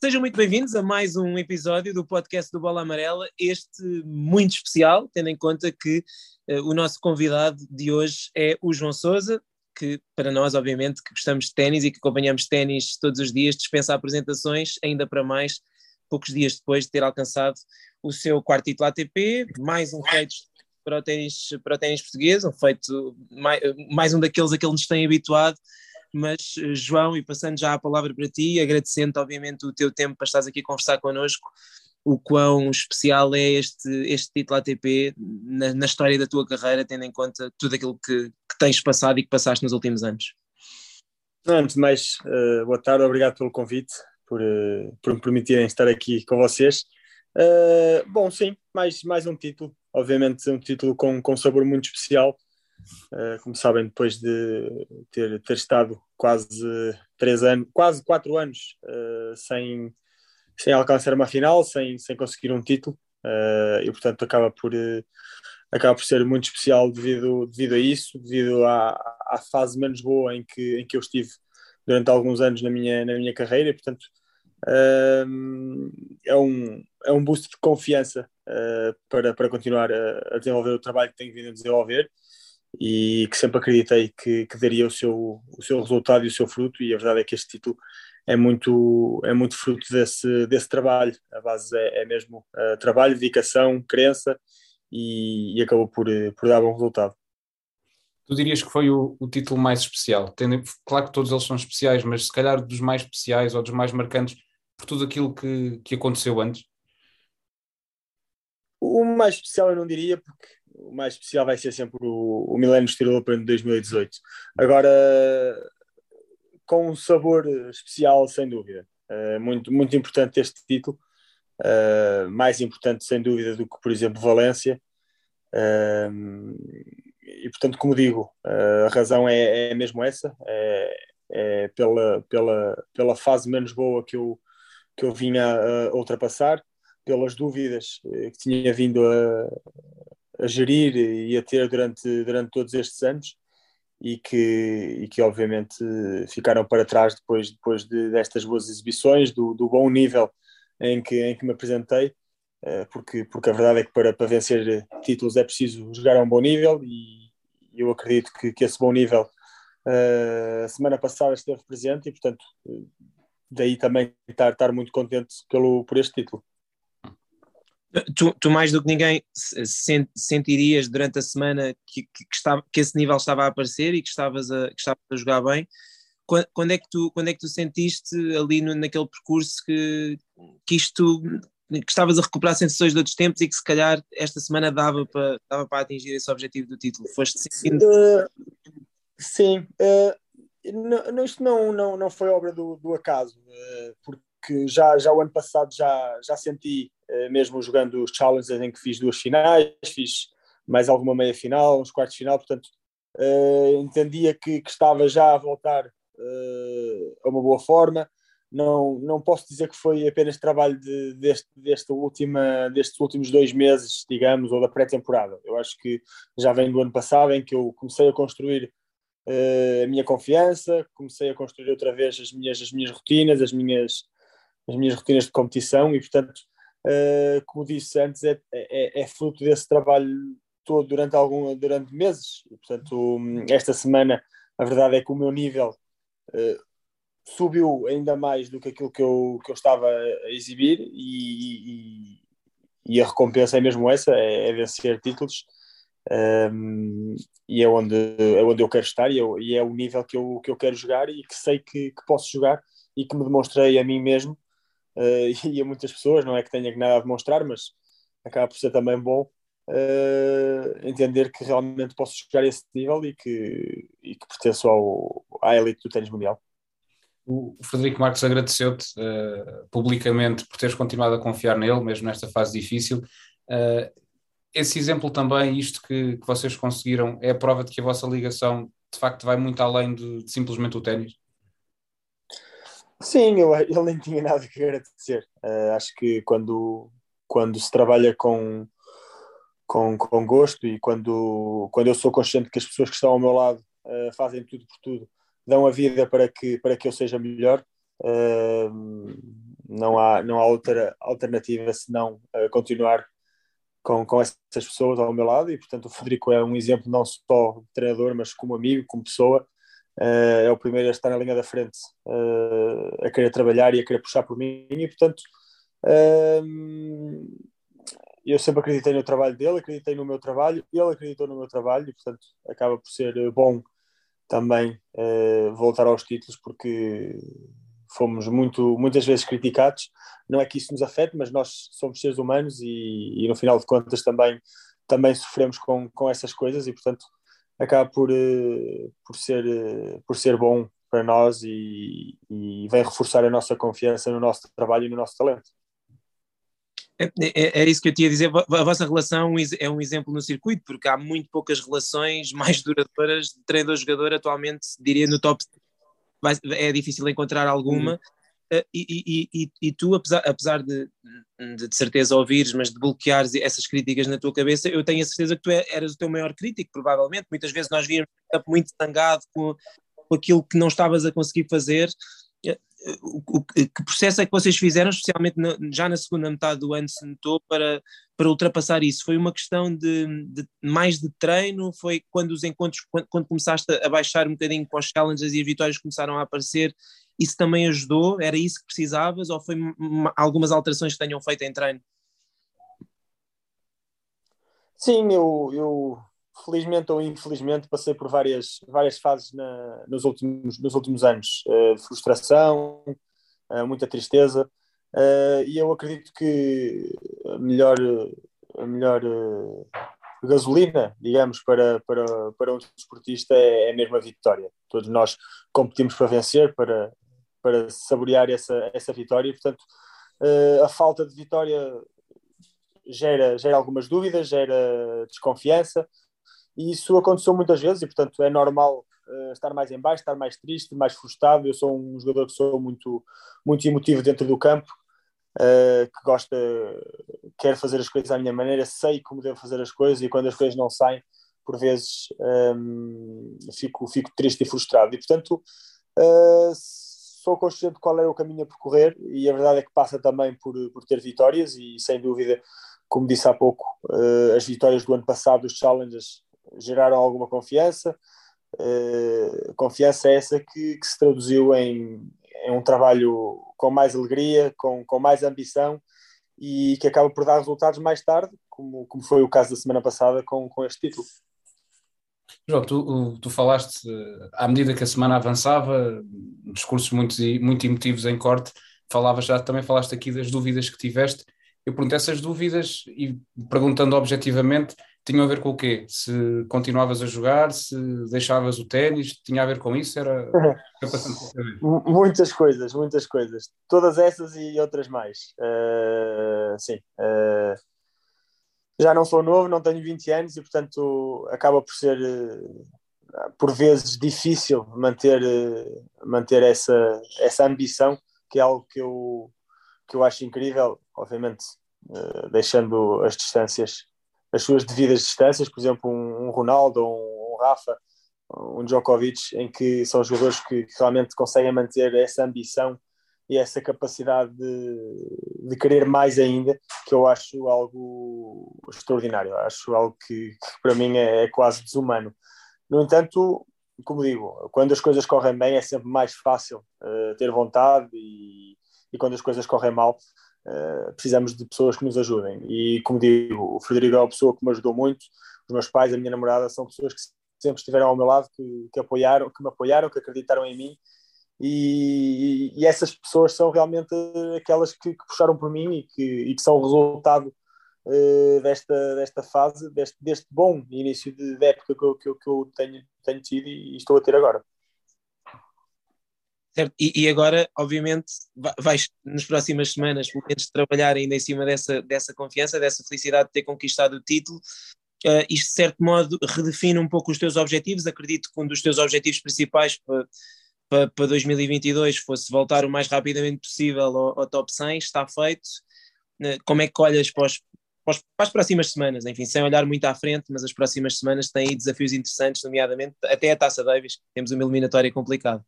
Sejam muito bem-vindos a mais um episódio do podcast do Bola Amarela, este muito especial, tendo em conta que uh, o nosso convidado de hoje é o João Souza, que para nós, obviamente, que gostamos de ténis e que acompanhamos ténis todos os dias, dispensa apresentações, ainda para mais, poucos dias depois de ter alcançado o seu quarto título ATP, mais um feito para o ténis, para o ténis português, um feito, mais, mais um daqueles a que ele nos tem habituado, mas eh, João, e passando já a palavra para ti, agradecendo obviamente o teu tempo para estares aqui a conversar connosco, o quão especial é este, este título ATP na, na história da tua carreira, tendo em conta tudo aquilo que, que tens passado e que passaste nos últimos anos. Antes de mais, uh, boa tarde, obrigado pelo convite, por, uh, por me permitirem estar aqui com vocês. Uh, bom, sim, mais, mais um título, obviamente um título com, com sabor muito especial. Uh, como sabem, depois de ter, ter estado quase três anos, quase quatro anos uh, sem, sem alcançar uma final, sem, sem conseguir um título, uh, e portanto acaba por, acaba por ser muito especial devido, devido a isso, devido à, à fase menos boa em que, em que eu estive durante alguns anos na minha, na minha carreira, e portanto é, um, é um boost de confiança para, para continuar a, a desenvolver o trabalho que tenho vindo a desenvolver e que sempre acreditei que, que, daria o seu, o seu resultado e o seu fruto, e a verdade é que este título é muito, é muito fruto desse, desse trabalho. A base é, é mesmo uh, trabalho, dedicação, crença e, e, acabou por, por dar bom resultado. Tu dirias que foi o, o título mais especial? Tendo, claro que todos eles são especiais, mas se calhar dos mais especiais ou dos mais marcantes por tudo aquilo que, que aconteceu antes? O mais especial eu não diria, porque o mais especial vai ser sempre o, o Millennium Steel Open de 2018. Agora, com um sabor especial, sem dúvida. Uh, muito, muito importante este título. Uh, mais importante, sem dúvida, do que, por exemplo, Valência. Uh, e, portanto, como digo, a razão é, é mesmo essa. É, é pela, pela, pela fase menos boa que eu, que eu vinha a ultrapassar, pelas dúvidas que tinha vindo a, a gerir e a ter durante, durante todos estes anos e que, e que obviamente ficaram para trás depois, depois de, destas boas exibições, do, do bom nível em que, em que me apresentei, eh, porque, porque a verdade é que para, para vencer títulos é preciso jogar a um bom nível e eu acredito que, que esse bom nível eh, a semana passada esteve presente e portanto daí também estar, estar muito contente pelo, por este título. Tu, tu, mais do que ninguém sentirias durante a semana que, que, que, estava, que esse nível estava a aparecer e que estavas a, que estavas a jogar bem. Quando, quando, é que tu, quando é que tu sentiste ali no, naquele percurso que, que isto que estavas a recuperar sensações de outros tempos e que se calhar esta semana dava para, dava para atingir esse objetivo do título? Foste sentindo? Uh, sim, uh, não, isto não, não, não foi obra do, do acaso, uh, porque já, já o ano passado já, já senti eh, mesmo jogando os challenges em que fiz duas finais, fiz mais alguma meia final, uns quartos de final, portanto uh, entendia que, que, estava já a voltar uh, a uma boa forma. Não, não posso dizer que foi apenas trabalho de, deste, deste última, destes últimos dois meses, digamos, ou da pré-temporada. Eu acho que já vem do ano passado em que eu comecei a construir a minha confiança, comecei a construir outra vez as minhas, as minhas rotinas, as minhas, as minhas rotinas de competição e, portanto, uh, como disse antes, é, é, é, fruto desse trabalho todo durante, algum, durante meses. E, portanto, esta semana, a verdade é que o meu nível uh, subiu ainda mais do que aquilo que eu, que eu estava a exibir e, e, e a recompensa é mesmo essa, é, é vencer títulos. Um, e é onde, é onde eu quero estar e, eu, e, é o nível que eu, que eu quero jogar e que sei que, que posso jogar e que me demonstrei a mim mesmo uh, e a muitas pessoas, não é que tenha nada a demonstrar, mas acaba por ser também bom uh, entender que realmente posso chegar a esse nível e que, e que pertenço ao, à elite do tênis mundial. O Frederico Marques agradeceu-te uh, publicamente por teres continuado a confiar nele, mesmo nesta fase difícil. Uh, esse exemplo também, isto que, que, vocês conseguiram, é a prova de que a vossa ligação de facto vai muito além de, de simplesmente o ténis? Sim, eu, ele nem tinha nada que agradecer. Uh, acho que quando, quando se trabalha com, com, com gosto e quando, quando eu sou consciente que as pessoas que estão ao meu lado uh, fazem tudo por tudo, dão a vida para que, para que eu seja melhor, uh, não há, não há outra alternativa senão continuar com, com essas pessoas ao meu lado e, portanto, o Frederico é um exemplo não só de treinador, mas como amigo, como pessoa. Uh, é o primeiro a estar na linha da frente, uh, a querer trabalhar e a querer puxar por mim, e, portanto, uh, eu sempre acreditei no trabalho dele, acreditei no meu trabalho, ele acreditou no meu trabalho, e, portanto, acaba por ser bom também voltar aos títulos, porque fomos muito, muitas vezes criticados. Não é que isso nos afete, mas nós somos seres humanos e, e no final de contas também, também sofremos com, com essas coisas e, portanto, acaba por, uh, por, ser, uh, por ser bom para nós e, e vem reforçar a nossa confiança no nosso trabalho e no nosso talento. É, é, é, isso que eu tinha a dizer. A vossa relação é um exemplo no circuito, porque há muito poucas relações mais duradouras de treinador-jogador atualmente, diria no top é difícil encontrar alguma. Uhum. Uh, e, e, e, e, tu, apesar, apesar de, de, de, certeza ouvires, mas de bloqueares essas críticas na tua cabeça, eu tenho a certeza que tu é, eras o teu maior crítico, provavelmente. Muitas vezes nós víamos muito zangado com, com aquilo que não estavas a conseguir fazer o, que processo é que vocês fizeram, especialmente na, já na segunda metade do ano, se notou, para, para ultrapassar isso? Foi uma questão de, de mais de treino? Foi quando os encontros, quando, quando, começaste a baixar um bocadinho com os challenges e as vitórias começaram a aparecer, isso também ajudou? Era isso que precisavas? Ou foi algumas alterações que tenham feito em treino? Sim, eu, eu felizmente ou infelizmente, passei por várias, várias fases na, nos, últimos, nos últimos anos, uh, frustração, uh, muita tristeza, uh, e eu acredito que a melhor, a melhor gasolina, digamos, para, para, para um desportista é, é mesmo a vitória. Todos nós competimos para vencer, para, para saborear essa, essa vitória, e portanto, a falta de vitória gera, gera algumas dúvidas, gera desconfiança, e isso aconteceu muitas vezes e, portanto, é normal uh, estar mais em baixo, estar mais triste, mais frustrado. Eu sou um jogador que sou muito, muito emotivo dentro do campo, uh, que gosta, quer fazer as coisas à minha maneira, sei como devo fazer as coisas e quando as coisas não saem, por vezes um, ehm, fico, fico triste e frustrado. E, portanto, uh, sou consciente de qual é o caminho a percorrer e a verdade é que passa também por, por ter vitórias e, sem dúvida, como disse há pouco, as vitórias do ano passado, os challenges, geraram alguma confiança. Uh, confiança essa que, que se traduziu em, em, um trabalho com mais alegria, com, com mais ambição e que acaba por dar resultados mais tarde, como, como foi o caso da semana passada com, com este título. João, tu, tu falaste, eh, à medida que a semana avançava, discursos muito, muito emotivos em corte, falavas já, também falaste aqui das dúvidas que tiveste. Eu pergunto essas dúvidas e perguntando objetivamente, tinham a ver com o quê? Se continuavas a jogar, se deixavas o ténis, tinha a ver com isso? Era, muitas coisas, muitas coisas. Todas essas e outras mais. Uh, sim. Uh, já não sou novo, não tenho 20 anos e, portanto, acaba por ser, uh, por vezes, difícil manter, manter essa, essa ambição, que é algo que eu, que eu acho incrível, obviamente, deixando as distâncias as suas devidas distâncias, por exemplo, um, um Ronaldo, um, um, Rafa, um Djokovic, em que são jogadores que, que, realmente conseguem manter essa ambição e essa capacidade de, de querer mais ainda, que eu acho algo extraordinário, acho algo que, que para mim é, é quase desumano. No entanto, como digo, quando as coisas correm bem é sempre mais fácil uh, ter vontade e, e, quando as coisas correm mal eh, precisamos de pessoas que nos ajudem. E, como digo, o Frederico é uma pessoa que me ajudou muito, os meus pais, a minha namorada, são pessoas que sempre estiveram ao meu lado, que, que apoiaram, que me apoiaram, que acreditaram em mim. E, e, essas pessoas são realmente aquelas que, que puxaram por mim e que, e que são o resultado uh, desta, desta fase, deste, deste bom início de, de época que eu, que eu, tenho, tenho tido e estou a ter agora. Certo? E, e, agora, obviamente, vais nas próximas semanas, pelo menos, trabalhar ainda em cima dessa, dessa confiança, dessa felicidade de ter conquistado o título. Uh, isto, de certo modo, redefine um pouco os teus objetivos. Acredito que um dos teus objetivos principais para, para, para 2022 fosse voltar o mais rapidamente possível ao, ao top 100. Está feito. Uh, como é que olhas para, os, para, as próximas semanas? Enfim, sem olhar muito à frente, mas as próximas semanas têm desafios interessantes, nomeadamente até a Taça Davis. Temos uma eliminatória complicada.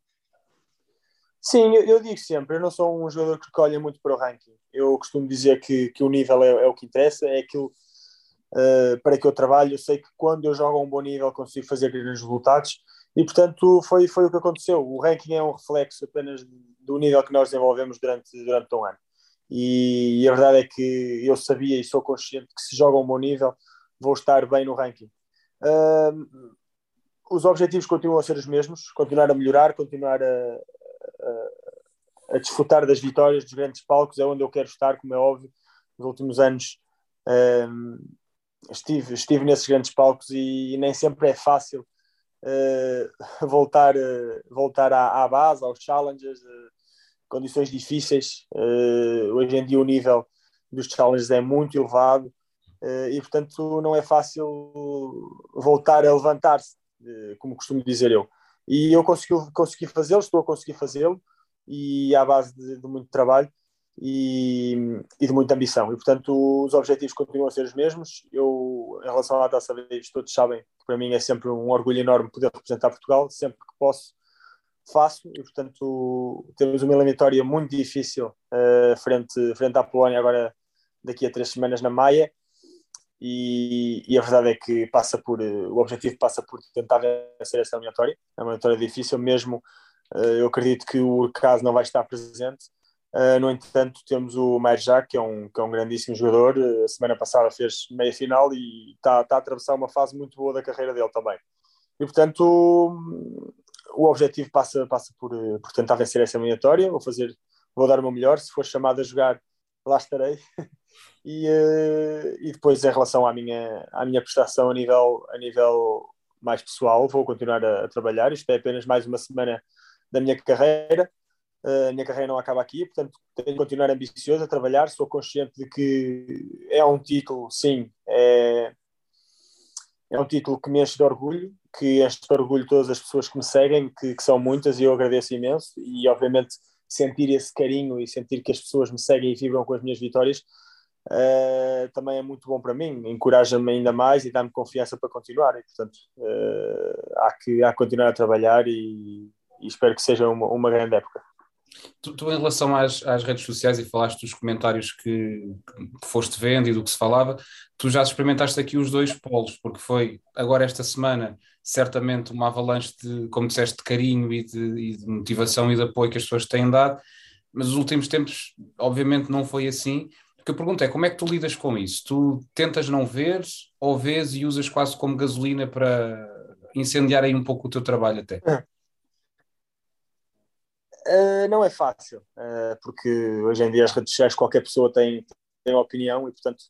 Sim, eu, eu, digo sempre, eu não sou um jogador que olha muito para o ranking. Eu costumo dizer que, que o nível é, é o que interessa, é aquilo uh, para que eu trabalho. Eu sei que quando eu jogo a um bom nível consigo fazer grandes resultados e, portanto, foi, foi o que aconteceu. O ranking é um reflexo apenas do nível que nós desenvolvemos durante, durante um ano. E, e a verdade é que eu sabia e sou consciente que se joga a um bom nível vou estar bem no ranking. Uh, os objetivos continuam a ser os mesmos, continuar a melhorar, continuar a, a, a, desfrutar das vitórias, dos grandes palcos, é onde eu quero estar, como é óbvio. Nos últimos anos um, estive, estive nesses grandes palcos e, e nem sempre é fácil uh, voltar, uh, voltar à, à, base, aos challenges, uh, condições difíceis. hoje em dia o nível dos challenges é muito elevado e, portanto, não é fácil voltar a levantar-se, como costumo dizer eu. E eu consegui, consegui fazê-lo, estou a conseguir fazê-lo, e à base de, de muito trabalho e, e, de muita ambição. E, portanto, os objetivos continuam a ser os mesmos. Eu, em relação à Taça Davis, todos sabem que para mim é sempre um orgulho enorme poder representar Portugal, sempre que posso faço e portanto temos uma eliminatória muito difícil uh, frente, frente à Polónia agora daqui a três semanas na Maia e, e, a verdade é que passa por o objetivo passa por tentar vencer essa eliminatória. É uma eliminatória difícil mesmo eh, eu acredito que o caso não vai estar presente. Uh, no entanto temos o Merjak que é um que é um grandíssimo jogador. A semana passada fez meia final e está, está a atravessar uma fase muito boa da carreira dele também. E portanto o objetivo passa passa por, por tentar vencer essa eliminatória. Vou fazer vou dar o meu melhor. Se for chamado a jogar lá estarei E, uh, e depois, em relação à minha, à minha prestação a nível, a nível mais pessoal, vou continuar a, a trabalhar. Isto é apenas mais uma semana da minha carreira. Uh, a minha carreira não acaba aqui, portanto, tenho de continuar ambicioso a trabalhar. Sou consciente de que é um título, sim, é, é um título que me enche de orgulho, que enche de orgulho todas as pessoas que me seguem, que, que são muitas e eu agradeço imenso. E, obviamente, sentir esse carinho e sentir que as pessoas me seguem e vibram com as minhas vitórias uh, também é muito bom para mim, encoraja-me ainda mais e dá-me confiança para continuar. E, portanto, uh, há, que, há que continuar a trabalhar e, e espero que seja uma, uma grande época. Tu, tu, em relação às, às, redes sociais e falaste dos comentários que, que, foste vendo e do que se falava, tu já experimentaste aqui os dois polos, porque foi agora esta semana certamente uma avalanche de, como disseste, de carinho e de, e de motivação e de apoio que as pessoas têm dado, mas nos últimos tempos obviamente não foi assim, o que eu pergunto é como é que tu lidas com isso? Tu tentas não ver ou vês e usas quase como gasolina para incendiar aí um pouco o teu trabalho até? Uh, não é fácil, uh, porque hoje em dia as redes sociais qualquer pessoa tem, tem opinião e portanto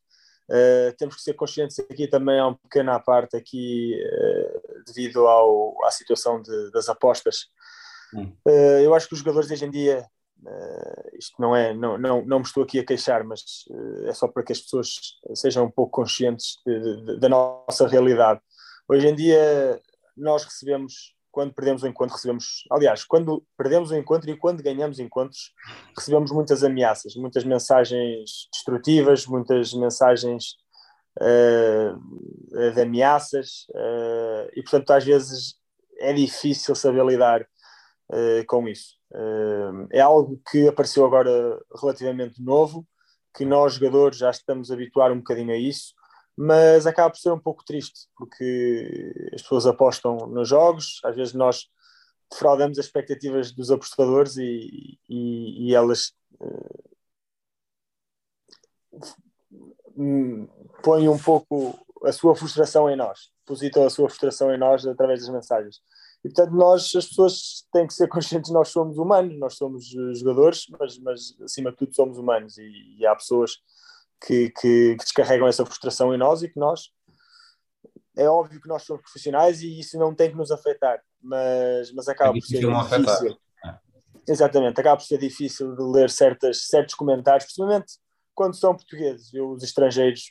uh, temos que ser conscientes aqui também há uma pequena parte aqui devido ao, à situação de, das apostas. Hum. eu acho que os jogadores hoje em dia Uh, isto não é, não, não, não me estou aqui a queixar, mas uh, é só para que as pessoas sejam um pouco conscientes de, de, da nossa realidade. Hoje em dia, nós recebemos, quando perdemos o encontro, recebemos, aliás, quando perdemos o encontro e quando ganhamos encontros, recebemos muitas ameaças, muitas mensagens destrutivas, muitas mensagens uh, de ameaças, e portanto, às vezes é difícil saber lidar com isso. Uh, é algo que apareceu agora relativamente novo, que nós jogadores já estamos a habituar um bocadinho a isso, mas acaba por ser um pouco triste, porque as pessoas apostam nos jogos, às vezes nós defraudamos as expectativas dos apostadores e, e, e elas uh, põem um pouco a sua frustração em nós, depositam a sua frustração em nós através das mensagens. E portanto, nós, as pessoas têm que ser conscientes, nós somos humanos, nós somos eh, jogadores, mas, mas acima de tudo somos humanos e, e há pessoas que, que, que, descarregam essa frustração em nós e que nós, é óbvio que nós somos profissionais e isso não tem que nos afetar, mas, mas acaba é por ser difícil. É. Exatamente, acaba por ser difícil de ler certas, certos comentários, principalmente quando são portugueses. Eu, os estrangeiros,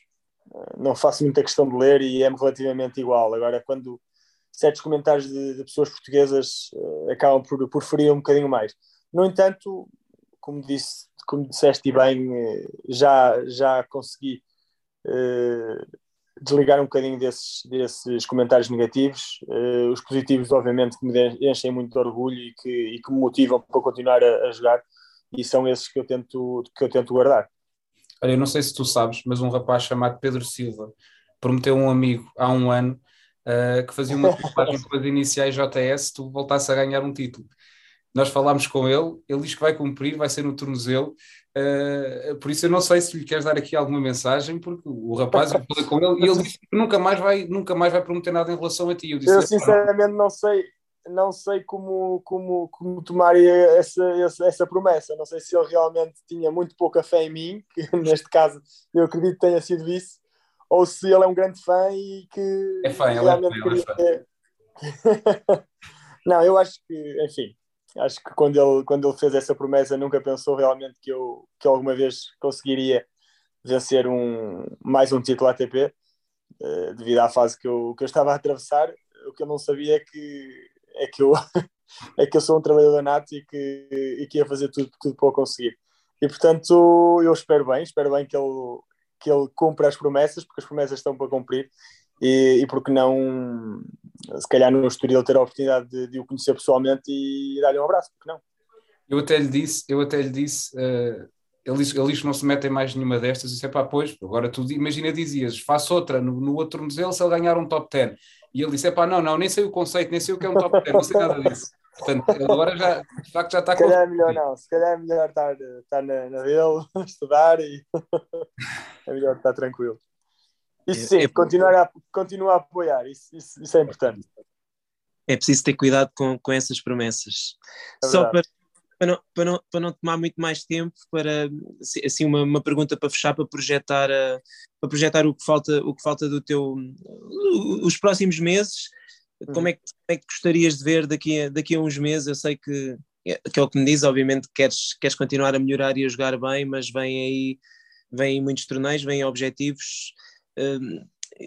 eh, não faço muita questão de ler e é-me relativamente igual. Agora, quando certos comentários de, de pessoas portuguesas uh, acabam por, por ferir um bocadinho mais. No entanto, como, disse, como disseste bem, uh, já, já consegui uh, desligar um bocadinho desses, desses comentários negativos. Uh, os positivos, obviamente, que me enchem muito de orgulho e que, e que me motivam para continuar a, a, jogar, e são esses que eu tento, que eu tento guardar. Olha, eu não sei se tu sabes, mas um rapaz chamado Pedro Silva prometeu um amigo há um ano uh, que fazia uma tatuagem com as iniciais JS se tu voltasse a ganhar um título. Nós falámos com ele, ele diz que vai cumprir, vai ser no tornozelo, Uh, por isso eu não sei se lhe queres dar aqui alguma mensagem, porque o rapaz eu falei com ele e ele disse que nunca mais vai, nunca mais vai prometer nada em relação a ti. Eu, disse, eu sinceramente não sei, não sei como, como, como tomar essa, essa, essa, promessa. Não sei se ele realmente tinha muito pouca fé em mim, que neste caso eu acredito que tenha sido isso, ou se ele é um grande fã e que é fã, realmente é fã, queria... é fã. não, eu acho que, enfim, acho que quando ele, quando ele fez essa promessa nunca pensou realmente que eu, que alguma vez conseguiria vencer um, mais um título ATP uh, eh, devido à fase que eu, que eu estava a atravessar. O que eu não sabia é que, é que, eu, é que eu sou um trabalhador nato e que, e que ia fazer tudo, tudo para o conseguir. E portanto eu espero bem, espero bem que ele, que ele cumpra as promessas porque as promessas estão para cumprir e, e porque não, se calhar no Estoril ter a oportunidade de, de o conhecer pessoalmente e dar-lhe um abraço, porque não? Eu até lhe disse, eu até lhe disse, uh, ele, diz, ele que não se mete em mais nenhuma destas, isso é pá, pois, agora tu imagina dizias, faço outra no, no outro museu se ele ganhar um top 10, e ele disse, é pá, não, não, nem sei o conceito, nem sei o que é um top 10, não sei nada disso. Portanto, agora já, de facto, já está Se calhar é melhor não, se calhar é melhor estar, estar na, na dele, estudar e é melhor estar tranquilo. Isso sim, é, continuar a, continuar a apoiar, isso, isso, isso, é importante. É preciso ter cuidado com, com essas promessas. É Só para, para, não, para, não, para não tomar muito mais tempo, para assim uma, uma pergunta para fechar, para projetar, a, para projetar o, que falta, o que falta do teu os próximos meses. Uhum. Como, é que, como é que gostarias de ver daqui a, daqui a uns meses? Eu sei que, que é o que me diz, obviamente queres, queres continuar a melhorar e a jogar bem, mas vem aí, vem aí muitos torneios, vêm objetivos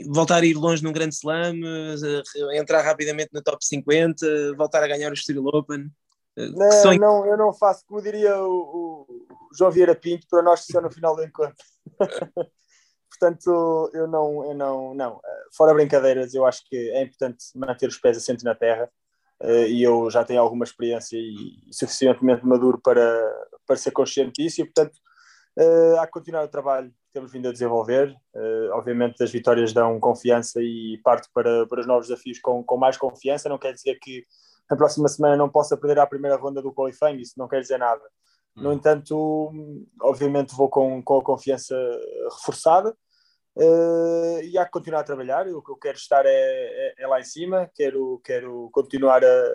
voltar a ir longe num grande slam, uh, entrar rapidamente no top 50, voltar a ganhar o Estoril Open. Uh, não, não, eu não faço como diria o, o João Vieira Pinto, para nós que no final do encontro. Portanto, eu não, eu não, não. Eh, fora brincadeiras, eu acho que é importante manter os pés assentos na terra e eu já tenho alguma experiência e, e suficientemente maduro para, para ser consciente disso e, portanto, há que continuar o trabalho temos vindo a desenvolver. Uh, obviamente, as vitórias dão confiança e parto para, para os novos desafios com, com mais confiança. Não quer dizer que na próxima semana não possa perder a primeira ronda do qualifying, isso não quer dizer nada. No hum. entanto, obviamente, vou com, com a confiança reforçada. Uh, e há que continuar a trabalhar. O que eu quero estar é, é, é lá em cima, quero, quero continuar a,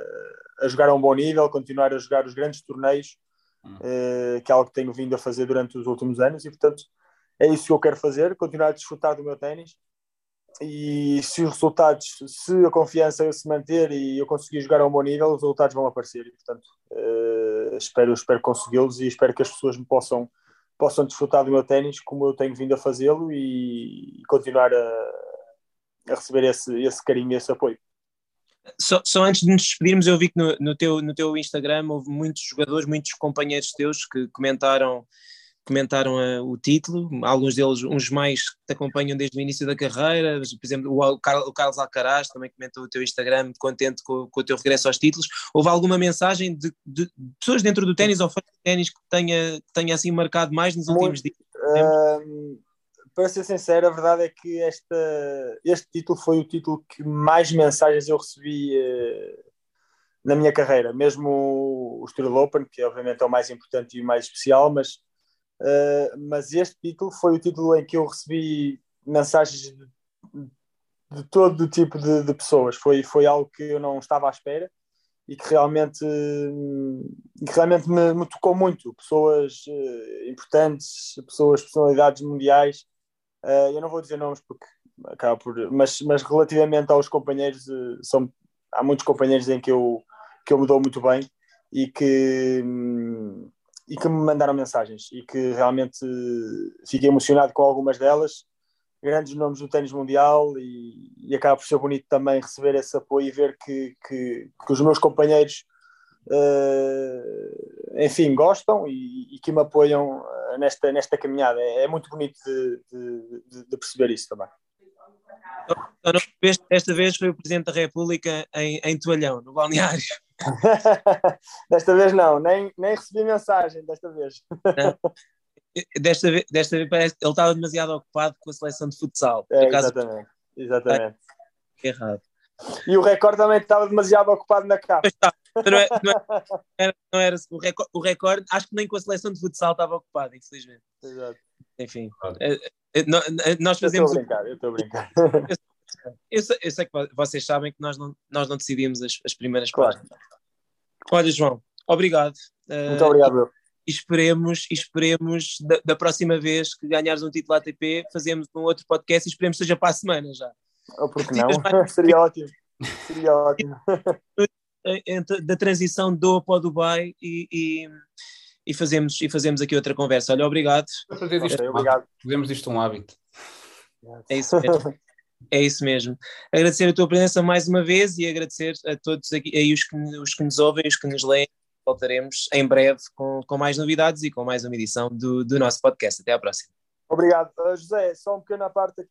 a, jogar a um bom nível, continuar a jogar os grandes torneios, uh, que é algo que tenho vindo a fazer durante os últimos anos, e portanto é isso que eu quero fazer, continuar a desfrutar do meu ténis. E se os resultados, se a confiança se manter e eu conseguir jogar a um bom nível, os resultados vão aparecer. E, portanto, uh, espero, espero consegui-los e espero que as pessoas me possam, possam desfrutar do meu ténis como eu tenho vindo a fazê-lo e, e, continuar a, a receber esse, esse carinho e esse apoio. Só, só, antes de nos despedirmos, eu vi que no, no, teu, no teu Instagram houve muitos jogadores, muitos companheiros teus que comentaram comentaram uh, o título, alguns deles, uns mais que te acompanham desde o início da carreira, por exemplo, o, o Carlos Alcaraz também comentou o teu Instagram, contente com, com, o teu regresso aos títulos. Houve alguma mensagem de, de pessoas dentro do ténis ou fora do ténis que tenha, tenha assim marcado mais nos últimos dias? Uh, para ser sincero, a verdade é que esta, este título foi o título que mais mensagens eu recebi uh, na minha carreira, mesmo o, o Open, que obviamente é o mais importante e o mais especial, mas Uh, mas este título foi o título em que eu recebi mensagens de, de todo o tipo de, de, pessoas. Foi, foi algo que eu não estava à espera e que realmente, que realmente me, me tocou muito. Pessoas uh, importantes, pessoas, personalidades mundiais. Uh, eu não vou dizer nomes porque acaba por. Mas, mas relativamente aos companheiros, são, há muitos companheiros em que eu, que eu me dou muito bem e que. E que me mandaram mensagens e que realmente fiquei emocionado com algumas delas. Grandes nomes do ténis mundial e, e acaba por ser bonito também receber esse apoio e ver que, que, que os meus companheiros, uh, enfim, gostam e, e, que me apoiam nesta, nesta caminhada. É, é muito bonito de, de, de perceber isso também. Desta vez foi o Presidente da República em, em toalhão, no balneário. desta vez não, nem, nem recebi mensagem desta vez. Desta vez, desta vez parece que ele estava demasiado ocupado com a seleção de futsal. É, exatamente, exatamente. É, errado. E o recorde também estava demasiado ocupado na capa. Não, é, não, era, não era o, recorde, o recorde, acho que nem com a seleção de futsal estava ocupado, infelizmente. Exato. Enfim, é, é, nós fazemos. Eu estou a brincar, eu estou a brincar. Eu sei, eu sei, que vocês sabem que nós não, nós não decidimos as, as primeiras claro. páginas. Olha, João, obrigado. Muito uh, obrigado. E esperemos, esperemos da, da, próxima vez que ganhares um título ATP, fazemos um outro podcast e esperemos que seja para a semana já. Ou porque não? Seria ótimo. Seria ótimo. da transição do para o Dubai e, e, e, fazemos, e fazemos aqui outra conversa. Olha, obrigado. Fazer disto, obrigado. Fazemos disto um hábito. É isso mesmo. É isso mesmo. Agradecer a tua presença mais uma vez e agradecer a todos aqui, aí os que, os que nos ouvem, os que nos leem. Voltaremos em breve com, com mais novidades e com mais uma edição do, do nosso podcast. Até à próxima. Obrigado. Uh, José, só um pequeno à parte,